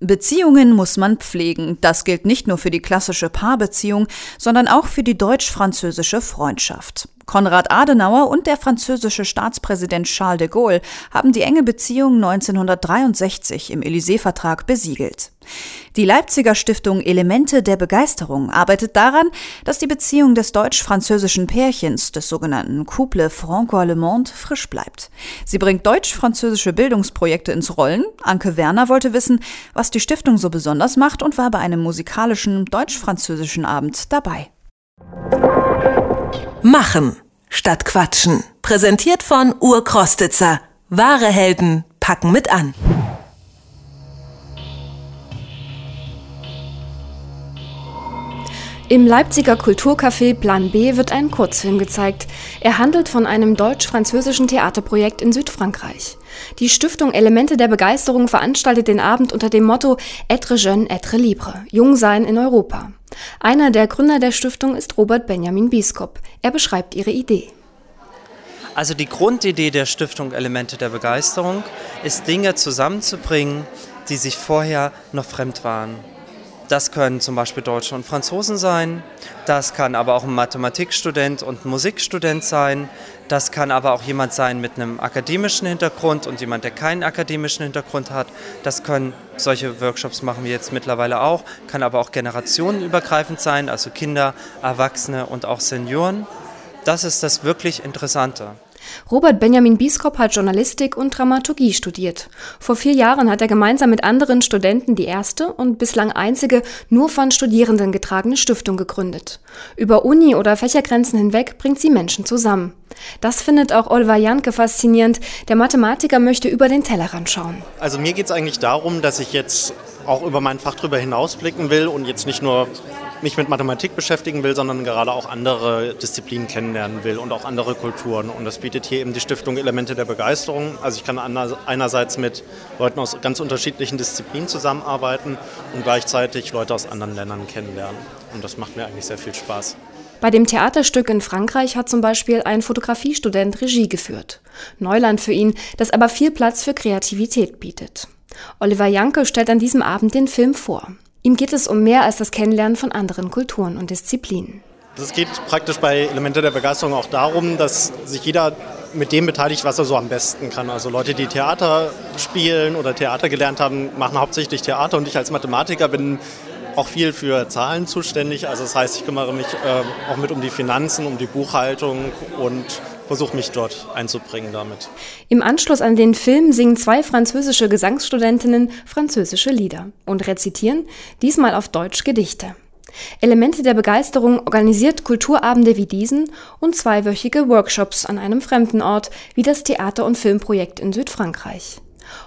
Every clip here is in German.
Beziehungen muss man pflegen. Das gilt nicht nur für die klassische Paarbeziehung, sondern auch für die deutsch-französische Freundschaft. Konrad Adenauer und der französische Staatspräsident Charles de Gaulle haben die enge Beziehung 1963 im Élysée-Vertrag besiegelt. Die Leipziger Stiftung Elemente der Begeisterung arbeitet daran, dass die Beziehung des deutsch-französischen Pärchens, des sogenannten Couple franco-allemande, frisch bleibt. Sie bringt deutsch-französische Bildungsprojekte ins Rollen. Anke Werner wollte wissen, was die Stiftung so besonders macht und war bei einem musikalischen deutsch-französischen Abend dabei. Machen statt Quatschen. Präsentiert von Urkrostitzer. Wahre Helden packen mit an. Im Leipziger Kulturcafé Plan B wird ein Kurzfilm gezeigt. Er handelt von einem deutsch-französischen Theaterprojekt in Südfrankreich. Die Stiftung Elemente der Begeisterung veranstaltet den Abend unter dem Motto Être jeune, être libre, Jung sein in Europa. Einer der Gründer der Stiftung ist Robert Benjamin Bieskop. Er beschreibt ihre Idee. Also die Grundidee der Stiftung Elemente der Begeisterung ist Dinge zusammenzubringen, die sich vorher noch fremd waren. Das können zum Beispiel Deutsche und Franzosen sein. Das kann aber auch ein Mathematikstudent und Musikstudent sein. Das kann aber auch jemand sein mit einem akademischen Hintergrund und jemand, der keinen akademischen Hintergrund hat. Das können solche Workshops machen wir jetzt mittlerweile auch. Kann aber auch generationenübergreifend sein, also Kinder, Erwachsene und auch Senioren. Das ist das wirklich Interessante. Robert Benjamin Bieskop hat Journalistik und Dramaturgie studiert. Vor vier Jahren hat er gemeinsam mit anderen Studenten die erste und bislang einzige nur von Studierenden getragene Stiftung gegründet. Über Uni- oder Fächergrenzen hinweg bringt sie Menschen zusammen. Das findet auch Oliver Janke faszinierend. Der Mathematiker möchte über den Tellerrand schauen. Also mir geht es eigentlich darum, dass ich jetzt auch über mein Fach drüber hinausblicken will und jetzt nicht nur mich mit Mathematik beschäftigen will, sondern gerade auch andere Disziplinen kennenlernen will und auch andere Kulturen. Und das bietet hier eben die Stiftung Elemente der Begeisterung. Also ich kann einerseits mit Leuten aus ganz unterschiedlichen Disziplinen zusammenarbeiten und gleichzeitig Leute aus anderen Ländern kennenlernen. Und das macht mir eigentlich sehr viel Spaß. Bei dem Theaterstück in Frankreich hat zum Beispiel ein Fotografiestudent Regie geführt. Neuland für ihn, das aber viel Platz für Kreativität bietet. Oliver Janke stellt an diesem Abend den Film vor. Ihm geht es um mehr als das Kennenlernen von anderen Kulturen und Disziplinen. Es geht praktisch bei Elemente der Begeisterung auch darum, dass sich jeder mit dem beteiligt, was er so am besten kann. Also Leute, die Theater spielen oder Theater gelernt haben, machen hauptsächlich Theater und ich als Mathematiker bin auch viel für Zahlen zuständig. Also das heißt, ich kümmere mich äh, auch mit um die Finanzen, um die Buchhaltung und versuche mich dort einzubringen damit. Im Anschluss an den Film singen zwei französische Gesangsstudentinnen französische Lieder und rezitieren, diesmal auf Deutsch Gedichte. Elemente der Begeisterung organisiert Kulturabende wie diesen und zweiwöchige Workshops an einem fremden Ort wie das Theater- und Filmprojekt in Südfrankreich.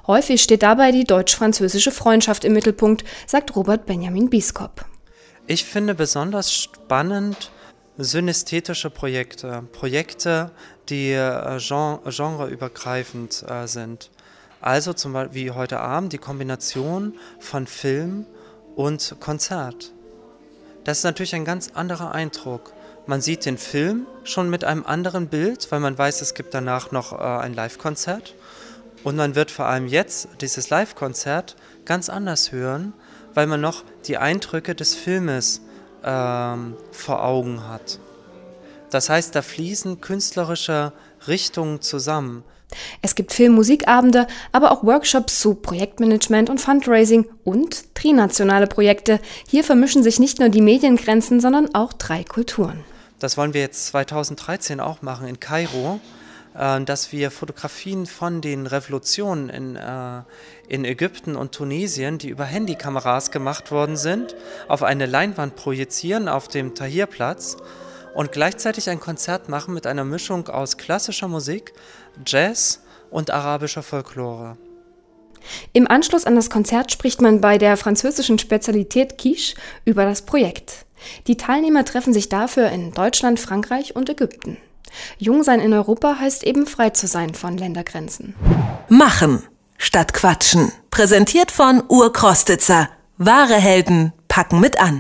Häufig steht dabei die deutsch-französische Freundschaft im Mittelpunkt, sagt Robert Benjamin Bieskop. Ich finde besonders spannend synästhetische Projekte, Projekte, die äh, genreübergreifend äh, sind. Also zum Beispiel wie heute Abend die Kombination von Film und Konzert. Das ist natürlich ein ganz anderer Eindruck. Man sieht den Film schon mit einem anderen Bild, weil man weiß, es gibt danach noch äh, ein Live-Konzert. Und man wird vor allem jetzt dieses Live-Konzert ganz anders hören, weil man noch die Eindrücke des Filmes ähm, vor Augen hat. Das heißt, da fließen künstlerische Richtungen zusammen. Es gibt Filmmusikabende, aber auch Workshops zu Projektmanagement und Fundraising und trinationale Projekte. Hier vermischen sich nicht nur die Mediengrenzen, sondern auch drei Kulturen. Das wollen wir jetzt 2013 auch machen in Kairo. Äh, dass wir Fotografien von den Revolutionen in, äh, in Ägypten und Tunesien, die über Handykameras gemacht worden sind, auf eine Leinwand projizieren auf dem Tahrirplatz und gleichzeitig ein Konzert machen mit einer Mischung aus klassischer Musik, Jazz und arabischer Folklore. Im Anschluss an das Konzert spricht man bei der französischen Spezialität Quiche über das Projekt. Die Teilnehmer treffen sich dafür in Deutschland, Frankreich und Ägypten. Jung sein in Europa heißt eben frei zu sein von Ländergrenzen. Machen statt Quatschen. Präsentiert von Urkrostitzer. Wahre Helden packen mit an.